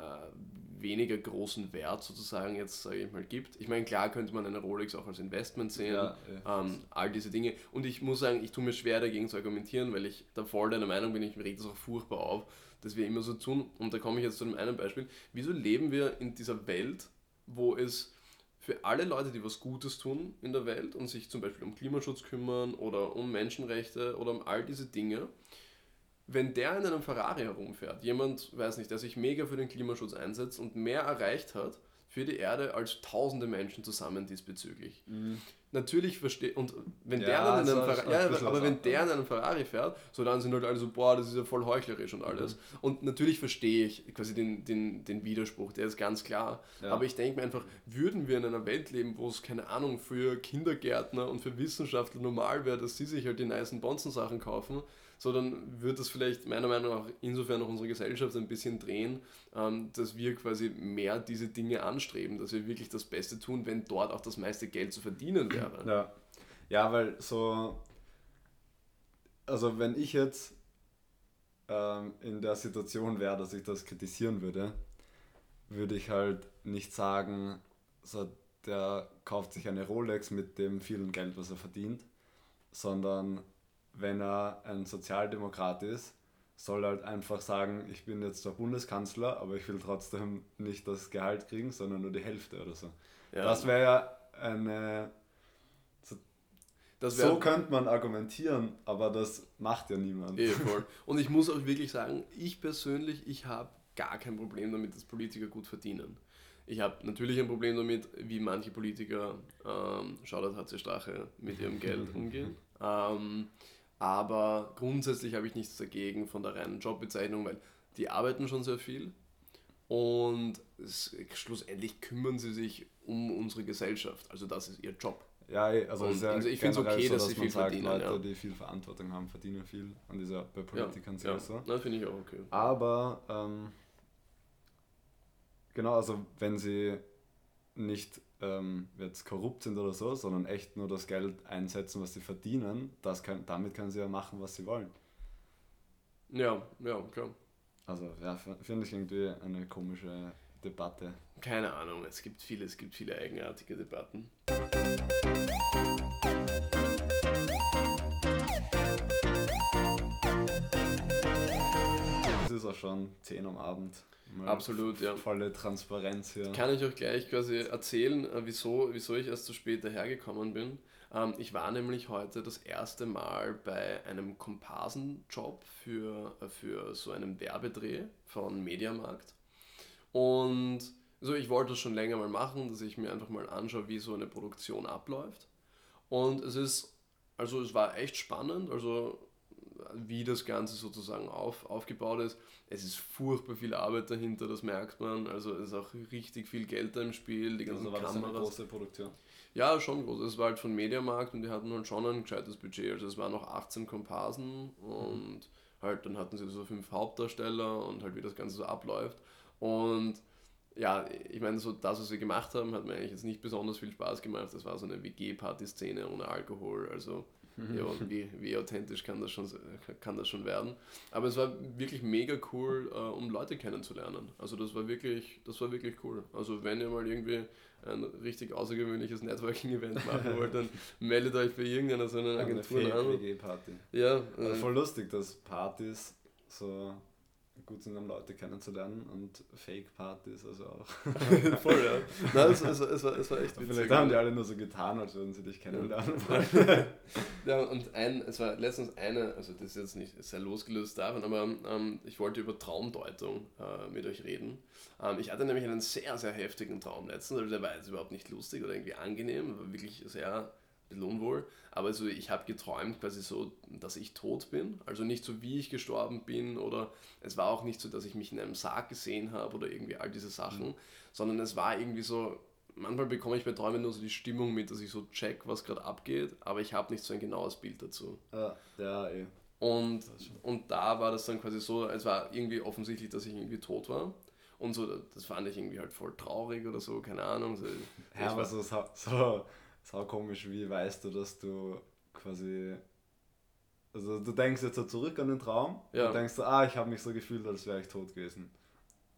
weniger großen Wert sozusagen jetzt, sage ich mal, gibt. Ich meine, klar könnte man eine Rolex auch als Investment sehen, ja, ja. Ähm, all diese Dinge. Und ich muss sagen, ich tue mir schwer dagegen zu argumentieren, weil ich da voll deiner Meinung bin, ich regt das auch furchtbar auf, dass wir immer so tun. Und da komme ich jetzt zu einem einen Beispiel. Wieso leben wir in dieser Welt, wo es für alle Leute, die was Gutes tun in der Welt und sich zum Beispiel um Klimaschutz kümmern oder um Menschenrechte oder um all diese Dinge, wenn der in einem Ferrari herumfährt, jemand, weiß nicht, der sich mega für den Klimaschutz einsetzt und mehr erreicht hat für die Erde als tausende Menschen zusammen diesbezüglich. Mhm natürlich verstehe und wenn ja, der dann in einem Ferrari, ja, aber wenn der in einem Ferrari fährt, so dann sind halt alle so, boah, das ist ja voll heuchlerisch und alles. Mhm. Und natürlich verstehe ich quasi den, den, den Widerspruch, der ist ganz klar. Ja. Aber ich denke mir einfach, würden wir in einer Welt leben, wo es, keine Ahnung, für Kindergärtner und für Wissenschaftler normal wäre, dass sie sich halt die nice Bonzen-Sachen kaufen, so dann wird das vielleicht meiner Meinung nach insofern auch unsere Gesellschaft ein bisschen drehen, ähm, dass wir quasi mehr diese Dinge anstreben, dass wir wirklich das Beste tun, wenn dort auch das meiste Geld zu verdienen wäre. Ja, ja weil so, also wenn ich jetzt ähm, in der Situation wäre, dass ich das kritisieren würde, würde ich halt nicht sagen, so, der kauft sich eine Rolex mit dem vielen Geld, was er verdient, sondern wenn er ein Sozialdemokrat ist, soll er halt einfach sagen, ich bin jetzt der Bundeskanzler, aber ich will trotzdem nicht das Gehalt kriegen, sondern nur die Hälfte oder so. Ja. Das wäre ja eine... So, könnte man argumentieren, aber das macht ja niemand. Eh, voll. Und ich muss auch wirklich sagen, ich persönlich, ich habe gar kein Problem damit, dass Politiker gut verdienen. Ich habe natürlich ein Problem damit, wie manche Politiker, ähm, Shoutout HC Strache, mit ihrem Geld umgehen. Ähm, aber grundsätzlich habe ich nichts dagegen von der reinen Jobbezeichnung, weil die arbeiten schon sehr viel und es, schlussendlich kümmern sie sich um unsere Gesellschaft. Also das ist ihr Job. Ja, eh, also, ja also ich finde es okay, so, dass, dass, sie viel sagt, verdienen. Leute, ja. die viel Verantwortung haben, verdienen viel. Und ist ja bei Politikern ja, ja. so. Das finde ich auch okay. Aber ähm, genau, also wenn sie nicht ähm, jetzt korrupt sind oder so, sondern echt nur das Geld einsetzen, was sie verdienen, das kann, damit können sie ja machen, was sie wollen. Ja, ja, klar. Also, ja, finde ich irgendwie eine komische Debatte. Keine Ahnung, es gibt viele, es gibt viele eigenartige Debatten. Auch schon 10 am Abend. Mal Absolut, ja. Volle Transparenz hier. Kann ich euch gleich quasi erzählen, äh, wieso, wieso ich erst so spät dahergekommen bin. Ähm, ich war nämlich heute das erste Mal bei einem Komparsenjob für, äh, für so einen Werbedreh von Mediamarkt. Und so, ich wollte das schon länger mal machen, dass ich mir einfach mal anschaue, wie so eine Produktion abläuft. Und es ist, also es war echt spannend, also wie das Ganze sozusagen auf, aufgebaut ist. Es ist furchtbar viel Arbeit dahinter, das merkt man. Also es ist auch richtig viel Geld da im Spiel, die ganzen also war Kameras. Das eine große Produktion? Ja, schon groß. Es war halt von Mediamarkt und die hatten halt schon ein gescheites Budget. Also es waren noch 18 Komparsen und mhm. halt dann hatten sie so fünf Hauptdarsteller und halt wie das Ganze so abläuft. Und ja, ich meine, so das, was wir gemacht haben, hat mir eigentlich jetzt nicht besonders viel Spaß gemacht. Das war so eine WG-Party-Szene ohne Alkohol. Also ja, wie, wie authentisch kann das, schon, kann das schon werden. Aber es war wirklich mega cool, äh, um Leute kennenzulernen. Also das war wirklich, das war wirklich cool. Also wenn ihr mal irgendwie ein richtig außergewöhnliches Networking-Event machen wollt, dann meldet euch bei irgendeiner so einer Agentur eine an. Ja. Also voll lustig, dass Partys so gut sind, um Leute kennenzulernen und Fake-Partys, also auch. Voll, ja. Nein, es, es, es, war, es war echt witzig. Vielleicht haben die alle nur so getan, als würden sie dich kennenlernen wollen. ja, und ein, es war letztens eine, also das ist jetzt nicht sehr losgelöst davon, aber ähm, ich wollte über Traumdeutung äh, mit euch reden. Ähm, ich hatte nämlich einen sehr, sehr heftigen Traum letztens, also der war jetzt überhaupt nicht lustig oder irgendwie angenehm, war wirklich sehr bisschen unwohl. Aber also ich habe geträumt quasi so, dass ich tot bin. Also nicht so, wie ich gestorben bin oder es war auch nicht so, dass ich mich in einem Sarg gesehen habe oder irgendwie all diese Sachen, mhm. sondern es war irgendwie so, manchmal bekomme ich bei Träumen nur so die Stimmung mit, dass ich so check, was gerade abgeht, aber ich habe nicht so ein genaues Bild dazu. Ja, ja eh. Und, und da war das dann quasi so, es war irgendwie offensichtlich, dass ich irgendwie tot war. Und so, das fand ich irgendwie halt voll traurig oder so, keine Ahnung. So, ja, aber so, so sau komisch, wie weißt du, dass du quasi, Also du denkst jetzt so zurück an den Traum Ja. und denkst so, ah, ich habe mich so gefühlt, als wäre ich tot gewesen.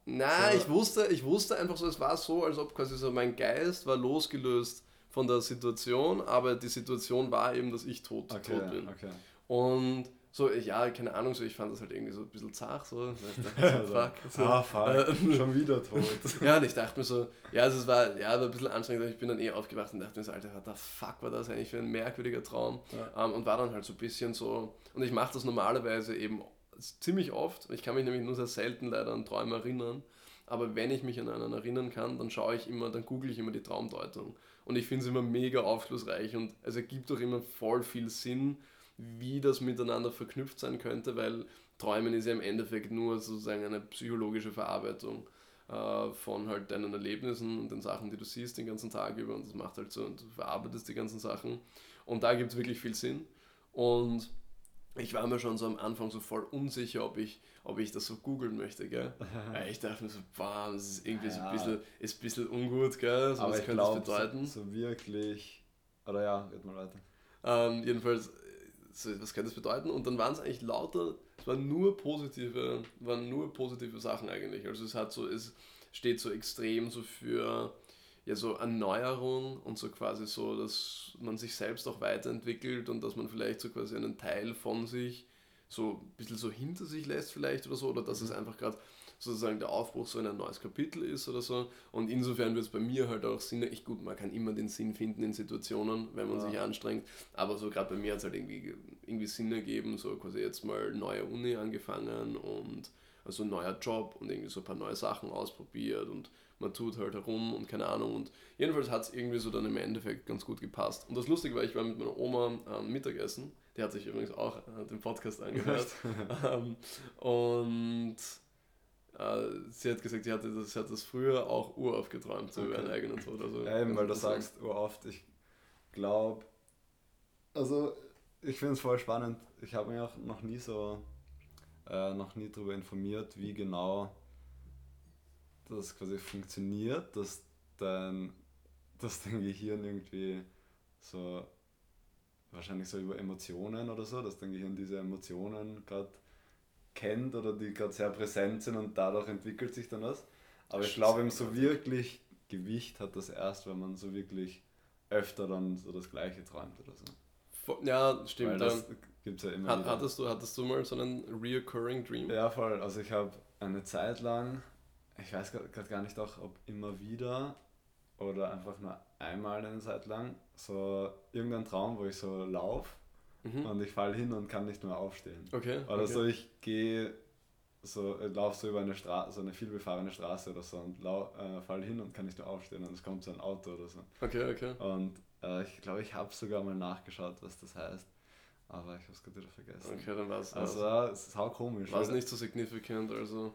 Nein, So. ich wusste, ich wusste einfach so, es war so, als ob quasi so mein Geist war losgelöst von der Situation, aber die Situation war eben, dass ich tot, Okay, tot bin. okay. Und so, ja, keine Ahnung, so ich fand das halt irgendwie so ein bisschen zart, so, du, Also, fuck. So. Ah, fuck, Äh, schon wieder tot. Ja, und ich dachte mir so, ja, also es war, ja, war ein bisschen anstrengend, aber ich bin dann eh aufgewacht und dachte mir so, Alter, what the fuck war das eigentlich für ein merkwürdiger Traum? Ja. Ähm, und war dann halt so ein bisschen so, und ich mache das normalerweise eben ziemlich oft, ich kann mich nämlich nur sehr selten leider an Träume erinnern, aber wenn ich mich an einen erinnern kann, dann schaue ich immer, dann google ich immer die Traumdeutung. Und ich finde es immer mega aufschlussreich und es ergibt auch immer voll viel Sinn, wie das miteinander verknüpft sein könnte, weil Träumen ist ja im Endeffekt nur sozusagen eine psychologische Verarbeitung äh, von halt deinen Erlebnissen und den Sachen, die du siehst den ganzen Tag über und das macht halt so und du verarbeitest die ganzen Sachen und da gibt es wirklich viel Sinn und ich war mir schon so am Anfang so voll unsicher, ob ich, ob ich das so googeln möchte, gell? Ich dachte mir so, boah, das ist irgendwie so ein Ja. bisschen, ist ein bisschen ungut, gell? So, Aber was ich könnte das glaube, bedeuten? so, so wirklich, oder ja, red mal weiter. Ähm, jedenfalls, so, was könnte das bedeuten? Und dann waren es eigentlich lauter, es waren nur positive, waren nur positive Sachen eigentlich. Also es hat so, es steht so extrem so für ja so Erneuerung und so quasi so, dass man sich selbst auch weiterentwickelt und dass man vielleicht so quasi einen Teil von sich so ein bisschen so hinter sich lässt vielleicht oder so, oder dass es einfach gerade sozusagen der Aufbruch so in ein neues Kapitel ist oder so. Und insofern wird es bei mir halt auch Sinn, ich gut, man kann immer den Sinn finden in Situationen, wenn man Ja. sich anstrengt, aber so gerade bei mir hat es halt irgendwie, irgendwie Sinn ergeben, so quasi jetzt mal neue Uni angefangen und also ein neuer Job und irgendwie so ein paar neue Sachen ausprobiert und man tut halt herum und keine Ahnung und jedenfalls hat es irgendwie so dann im Endeffekt ganz gut gepasst. Und das Lustige war, ich war mit meiner Oma am Mittagessen, die hat sich übrigens auch äh, den Podcast angehört ähm, und sie hat gesagt, sie, hatte das, sie hat das früher auch urauf geträumt, so über Okay. einen eigenen Tod. Also Ja, eben, weil du sagst, oft, ich glaube, also ich finde es voll spannend. Ich habe mich auch noch nie so, äh, noch nie darüber informiert, wie genau das quasi funktioniert, dass dein, dass dein Gehirn irgendwie so, wahrscheinlich so über Emotionen oder so, dass dein Gehirn diese Emotionen gerade kennt oder die gerade sehr präsent sind und dadurch entwickelt sich dann was. Aber ich glaube, eben so wirklich Gewicht hat das erst, wenn man so wirklich öfter dann so das Gleiche träumt oder so. Ja, Weil stimmt. das ja. gibt es ja immer Hat, hattest, du, hattest du mal so einen reoccurring Dream? Ja, voll. Also ich habe eine Zeit lang, ich weiß gerade gar nicht auch, ob immer wieder oder einfach nur einmal eine Zeit lang, so irgendein Traum, wo ich so laufe Mhm. und ich falle hin und kann nicht mehr aufstehen. Okay. Oder okay. so, ich gehe so, laufe so über eine Straße, so eine vielbefahrene Straße oder so und lau äh, fall hin und kann nicht mehr aufstehen und es kommt so ein Auto oder so. Okay, okay. Und äh, ich glaube, ich habe sogar mal nachgeschaut, was das heißt. Aber ich habe es gerade wieder vergessen. Okay, dann war es Also ja, es ist auch komisch. war's weil- nicht so significant. Also,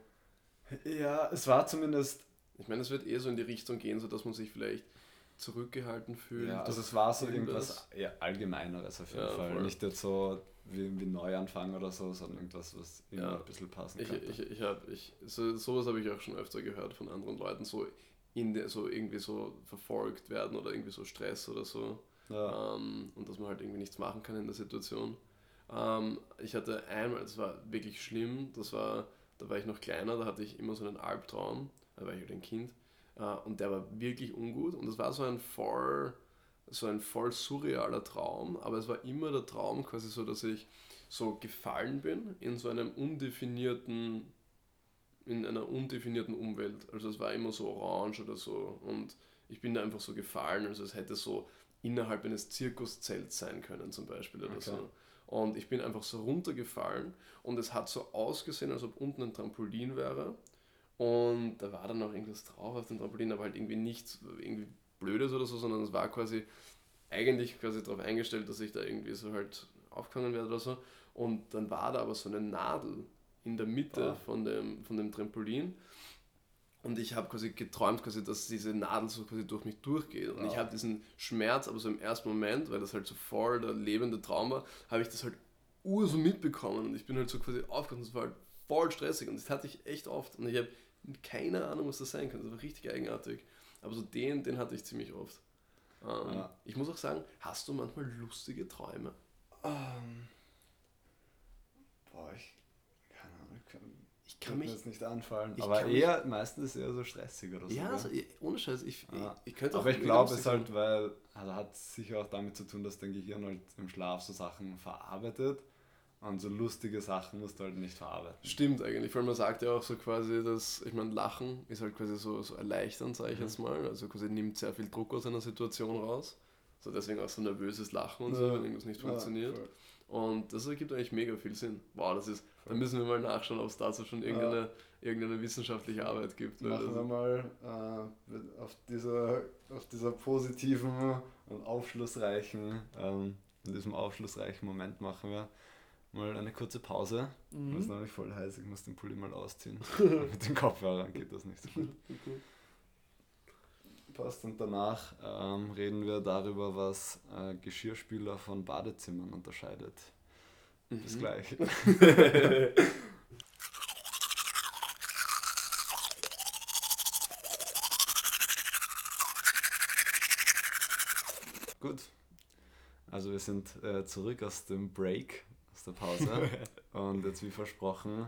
Ja, es war zumindest. ich meine, es wird eher so in die Richtung gehen, so dass man sich vielleicht zurückgehalten fühlt. Ja, also es war so irgendwas- irgendwas ja, Allgemeineres auf jeden Ja, Fall. voll. Nicht jetzt so wie, wie Neuanfang oder so, sondern irgendwas, was immer Ja. ein bisschen passen Ich, könnte. ich, ich habe, ich, so, sowas habe ich auch schon öfter gehört von anderen Leuten, so, in der, so irgendwie so verfolgt werden oder irgendwie so Stress oder so. ja. ähm, und dass man halt irgendwie nichts machen kann in der Situation. Ähm, ich hatte einmal, das war wirklich schlimm, das war, da war ich noch kleiner, da hatte ich immer so einen Albtraum, da war ich halt ein Kind und der war wirklich ungut und das war so ein voll, so ein voll surrealer Traum, aber es war immer der Traum quasi so, dass ich so gefallen bin in so einem undefinierten in einer undefinierten Umwelt. Also es war immer so orange oder so und ich bin da einfach so gefallen, also es hätte so innerhalb eines Zirkuszelts sein können zum Beispiel oder Okay. so. Und ich bin einfach so runtergefallen und es hat so ausgesehen, als ob unten ein Trampolin wäre. Und da war dann noch irgendwas drauf auf dem Trampolin, aber halt irgendwie nichts irgendwie Blödes oder so, sondern es war quasi eigentlich quasi darauf eingestellt, dass ich da irgendwie so halt aufgefangen werde oder so. Und dann war da aber so eine Nadel in der Mitte Ah. von, dem, von dem Trampolin. Und ich habe quasi geträumt, quasi, dass diese Nadel so quasi durch mich durchgeht. Und ich Ah. habe diesen Schmerz, aber so im ersten Moment, weil das halt so voll der lebende Traum war, habe ich das halt ur so mitbekommen. Und ich bin halt so quasi aufgewacht und es war halt voll stressig. Und das hatte ich echt oft. Und ich habe keine Ahnung, was das sein könnte. Das war richtig eigenartig. Aber so den, den hatte ich ziemlich oft. Ähm, Ja. Ich muss auch sagen, hast du manchmal lustige Träume? Ähm, Boah, ich, keine Ahnung, ich kann, Ich kann mich. jetzt nicht anfallen. ich Aber kann mich- eher, meistens eher so stressig oder so. Ja, also, ohne Scheiß, ich, Ja. ich, ich könnte auch. Aber ich glaube, es halt, weil, also hat sicher auch damit zu tun, dass dein Gehirn halt im Schlaf so Sachen verarbeitet und so lustige Sachen musst du halt nicht verarbeiten. Stimmt eigentlich, weil man sagt ja auch so quasi, dass, ich meine, Lachen ist halt quasi so, so erleichternd, sage ich Mhm. jetzt mal. Also quasi nimmt sehr viel Druck aus einer Situation raus. So deswegen auch so nervöses Lachen und so, Ja. wenn irgendwas nicht Ja, funktioniert. voll. Und das ergibt eigentlich mega viel Sinn. Wow, das ist, da müssen wir mal nachschauen, ob es dazu schon irgendeine, irgendeine wissenschaftliche Arbeit gibt. Machen das- wir mal äh, auf, dieser, auf dieser positiven und aufschlussreichen, ähm, in diesem aufschlussreichen Moment machen wir mal eine kurze Pause. Mhm. Es ist nämlich voll heiß, ich muss den Pulli mal ausziehen. Mit den Kopfhörern geht das nicht so gut. Okay. Passt und danach ähm, reden wir darüber, was äh, Geschirrspüler von Badezimmern unterscheidet. Bis Mhm. gleich. Gut. Also wir sind äh, zurück aus dem Break, der Pause. und jetzt wie versprochen,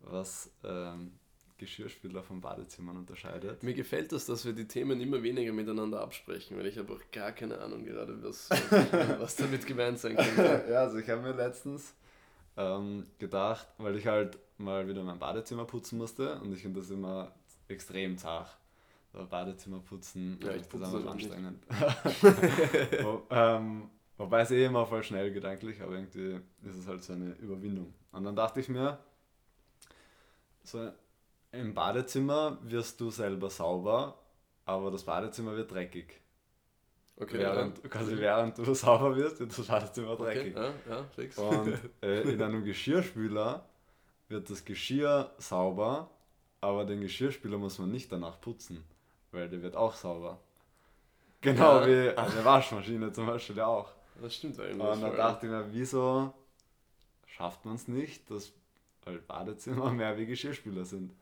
was ähm, Geschirrspüler von Badezimmern unterscheidet. Mir gefällt das, dass wir die Themen immer weniger miteinander absprechen, weil ich habe auch gar keine Ahnung gerade, was, was damit gemeint sein könnte. ja, also ich habe mir letztens ähm, gedacht, weil ich halt mal wieder mein Badezimmer putzen musste und ich finde das immer extrem zart. So Badezimmer putzen, Ja, äh, ich das putze ist das anstrengend. Wo, ähm, wobei es eh immer voll schnell gedanklich, aber irgendwie ist es halt so eine Überwindung. Und dann dachte ich mir, so im Badezimmer wirst du selber sauber, aber das Badezimmer wird dreckig. Okay, während, ja. quasi während du sauber wirst, wird das Badezimmer okay, dreckig. ja, ja, fix. Und äh, in einem Geschirrspüler wird das Geschirr sauber, aber den Geschirrspüler muss man nicht danach putzen, weil der wird auch sauber. Genau Ja. wie eine Waschmaschine zum Beispiel auch. Das stimmt eigentlich. Und dann dachte ich mir, wieso schafft man es nicht, dass halt Badezimmer mehr wie Geschirrspüler sind?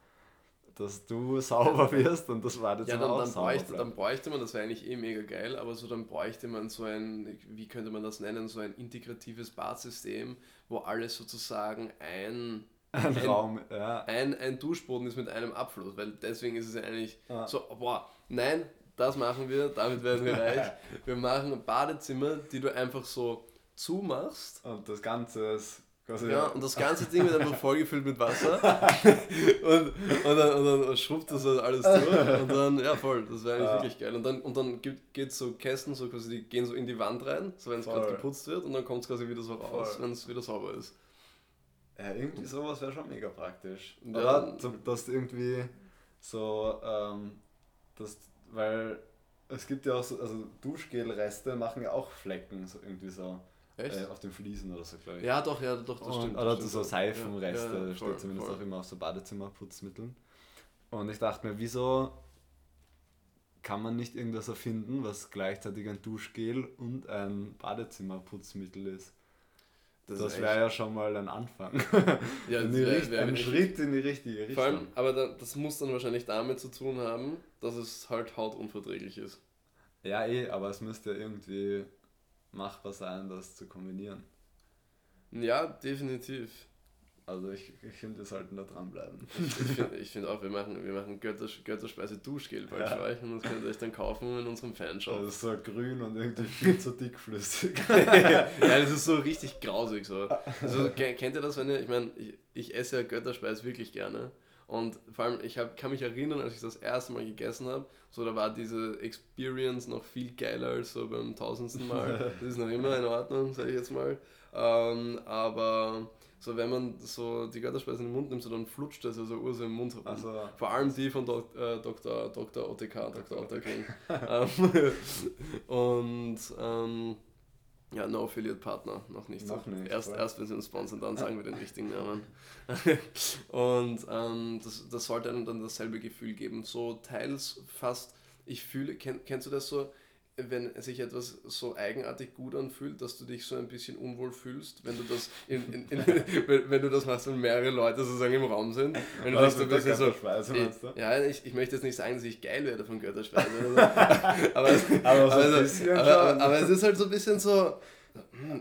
Dass du sauber wirst und das Ja, Badezimmer dann, auch dann, sauber bräuchte, bleibt. dann bräuchte man, das wäre eigentlich eh mega geil, aber so dann bräuchte man so ein, wie könnte man das nennen, so ein integratives Badsystem, wo alles sozusagen ein, Ein ein- Raum, ja. ein, ein Duschboden ist mit einem Abfluss, weil deswegen ist es ja eigentlich Ja. so, boah, nein, das machen wir, damit werden wir reich. Wir machen Badezimmer, die du einfach so zumachst Und das Ganze ist quasi. Ja, und das ganze Ding wird einfach vollgefüllt mit Wasser und, und, dann, und dann schrubbt das halt alles durch und dann, ja voll, das wäre eigentlich Ja. wirklich geil. Und dann, und dann geht es so Kästen, so quasi, die gehen so in die Wand rein, so wenn es gerade geputzt wird und dann kommt es quasi wieder so raus, wenn es wieder sauber ist. Ja, irgendwie sowas wäre schon mega praktisch. Ja. Oder? Dass du irgendwie so, ähm, das, weil es gibt ja auch so, also Duschgelreste machen ja auch Flecken, so irgendwie so Echt? äh, auf den Fliesen oder so, glaube ich. ja, doch, ja, doch, das Und, stimmt. oder das so stimmt. Seifenreste, Ja, ja, steht voll, zumindest voll. auch immer auf so Badezimmerputzmitteln. Und ich dachte mir, wieso kann man nicht irgendwas erfinden, was gleichzeitig ein Duschgel und ein Badezimmerputzmittel ist? Das, ist wäre ja schon mal ein Anfang. ja, das wär- Richt- wär ein Schritt in die richtige Richtung. Vor allem, aber da, das muss dann wahrscheinlich damit zu tun haben, dass es halt hautunverträglich ist. ja, eh, aber es müsste ja irgendwie machbar sein, das zu kombinieren. Ja, definitiv. Also ich, ich finde, wir sollten da dranbleiben. Ich finde ich find auch, wir machen, wir machen Götters, Götterspeise Duschgel bald Ja. euch und das könnt ihr euch dann kaufen in unserem Fanshop. Das ist so grün und irgendwie viel zu dickflüssig. ja, das ist so richtig grausig so. Also, ke- kennt ihr das, wenn ihr, ich meine, ich, ich esse ja Götterspeise wirklich gerne. Und vor allem, ich hab, kann mich erinnern, als ich das erste Mal gegessen habe, so da war diese Experience noch viel geiler als so beim tausendsten Mal. Das ist noch immer in Ordnung, sage ich jetzt mal. Ähm, aber so wenn man so die Götterspeise in den Mund nimmt, so dann flutscht das also Urse im Mund herum. Also, Vor allem die von Dok äh, Dr. Dr. OTK, Dr. Ähm, und ähm, ja, no Affiliate Partner, noch nicht. Noch so. nicht, Erst, erst wenn sie uns sponsern, dann sagen wir den richtigen Namen. und ähm, das, das sollte einem dann dasselbe Gefühl geben. So teils fast, ich fühle, kenn, kennst du das so, wenn sich etwas so eigenartig gut anfühlt, dass du dich so ein bisschen unwohl fühlst, wenn du das in, in, in, wenn, du das machst, wenn mehrere Leute sozusagen im Raum sind. Wenn du was so ein bisschen so, du? ja, ich, ich möchte jetzt nicht sagen, dass ich geil werde von Götterspeise. So. aber, es, Aber so aber, so- es ist halt so ein bisschen so,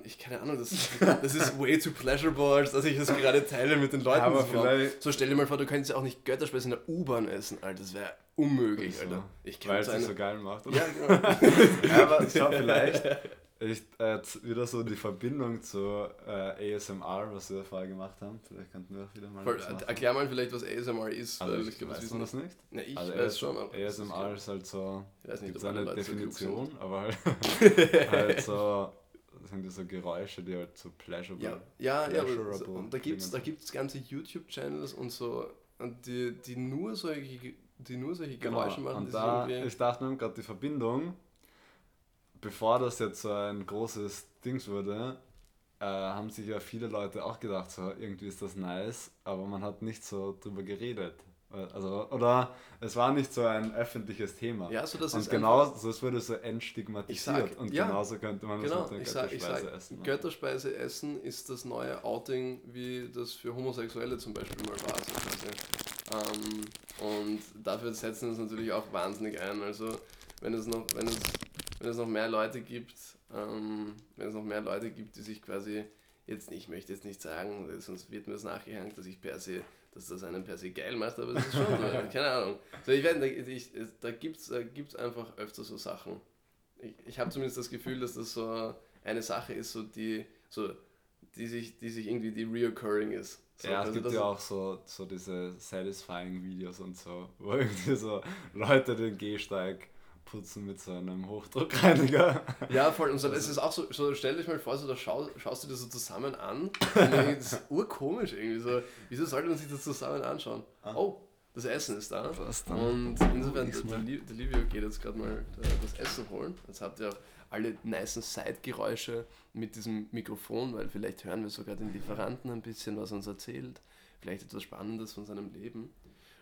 ich keine Ahnung, das, das ist way too pleasurable, als dass ich das gerade teile mit den Leuten. Aber so, vielleicht- so stell dir mal vor, du könntest ja auch nicht Götterspeise in der U-Bahn essen, Alter. Das wäre unmöglich, So, Alter. Ich Weil es so eine. so geil macht. oder? ja, genau. Ja, aber schau, vielleicht ich, äh, wieder so die Verbindung zu äh, ASMR, was wir vorher gemacht haben. Vielleicht könnten wir wieder mal Voll, machen. erklär mal vielleicht, was ASMR ist, Also, ich ich glaube, das weiß das nicht. Na, ich also weiß schon, aber ist ASMR ist halt so, Ich weiß nicht, ob eine so Definition, sind. aber halt, halt so, sind diese Geräusche, die halt so pleasurable Ja, ja, ja Pleasurable so, und da gibt es da gibt's ganze YouTube-Channels und so, und die, die, nur solche, die nur solche Genau, Geräusche machen, und da, ich dachte mir gerade die Verbindung, bevor das jetzt so ein großes Dings wurde, äh, haben sich ja viele Leute auch gedacht, so irgendwie ist das nice, aber man hat nicht so drüber geredet. Also, oder es war nicht so ein öffentliches Thema. Ja, so das und ist genau so, es wurde so entstigmatisiert. Sag, und ja. genauso könnte man Genau, das mit der Götterspeise sag, essen. ne? Götterspeise essen ist das neue Outing, wie das für Homosexuelle zum Beispiel mal war. So quasi. ähm, und dafür setzen wir uns natürlich auch wahnsinnig ein. Also wenn es noch, wenn es, wenn es noch mehr Leute gibt, ähm, wenn es noch mehr Leute gibt, die sich quasi jetzt, ich möchte jetzt nicht sagen, sonst wird mir das nachgehängt, dass ich per se, dass das einen per se geil macht, aber es ist schon so, keine Ahnung. So, ich weiß, ich, es- da gibt es da gibt's einfach öfter so Sachen. Ich, ich habe zumindest das Gefühl, dass das so eine Sache ist, so die, so, die, sich, die sich irgendwie die reoccurring ist. So, ja, es also gibt das- ja auch so, so diese satisfying Videos und so, wo irgendwie so Leute den Gehsteig putzen mit so einem Hochdruckreiniger. Ja, voll. Und so, es ist auch so, so, stell dich mal vor, so, da schau, schaust du dir so zusammen an. Das ist urkomisch irgendwie. So, wieso sollte man sich das zusammen anschauen? Oh, das Essen ist da. Was dann? Und insofern, Iss der, der, Livio geht jetzt gerade mal äh, das Essen holen. Jetzt habt ihr auch alle nicen Side-Geräusche mit diesem Mikrofon, weil vielleicht hören wir sogar den Lieferanten ein bisschen, was er uns erzählt. Vielleicht etwas Spannendes von seinem Leben.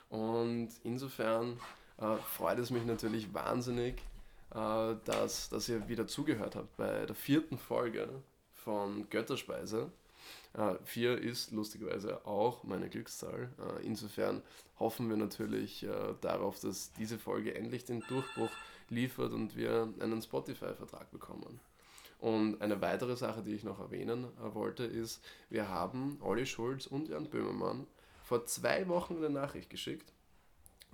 Und insofern äh, freut es mich natürlich wahnsinnig, äh, dass, dass ihr wieder zugehört habt bei der vierten Folge von Götterspeise. Äh, vier ist lustigerweise auch meine Glückszahl. Äh, insofern hoffen wir natürlich äh, darauf, dass diese Folge endlich den Durchbruch liefert und wir einen Spotify-Vertrag bekommen. Und eine weitere Sache, die ich noch erwähnen äh, wollte, ist, wir haben Olli Schulz und Jan Böhmermann vor zwei Wochen eine Nachricht geschickt,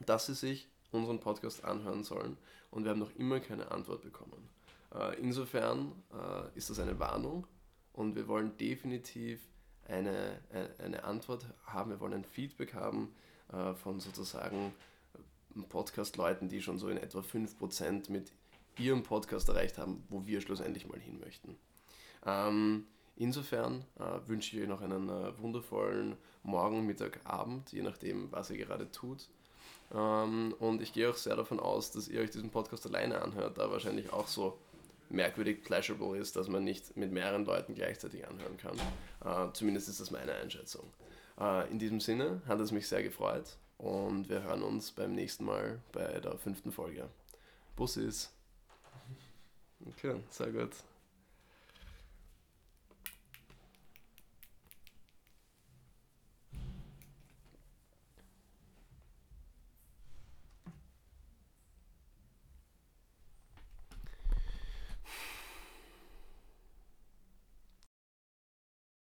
dass sie sich unseren Podcast anhören sollen und wir haben noch immer keine Antwort bekommen. Äh, insofern äh, ist das eine Warnung und wir wollen definitiv eine, eine, eine Antwort haben, wir wollen ein Feedback haben äh, von sozusagen äh, Podcast-Leuten, die schon so in etwa 5% mit ihrem Podcast erreicht haben, wo wir schlussendlich mal hin möchten. Ähm, insofern äh, wünsche ich euch noch einen äh, wundervollen Morgen, Mittag, Abend, je nachdem, was ihr gerade tut. Ähm, und ich gehe auch sehr davon aus, dass ihr euch diesen Podcast alleine anhört, da wahrscheinlich auch so merkwürdig pleasurable ist, dass man nicht mit mehreren Leuten gleichzeitig anhören kann. Äh, zumindest ist das meine Einschätzung. Äh, in diesem Sinne hat es mich sehr gefreut und wir hören uns beim nächsten Mal bei der fünften Folge. Bussis. Okay, sehr gut.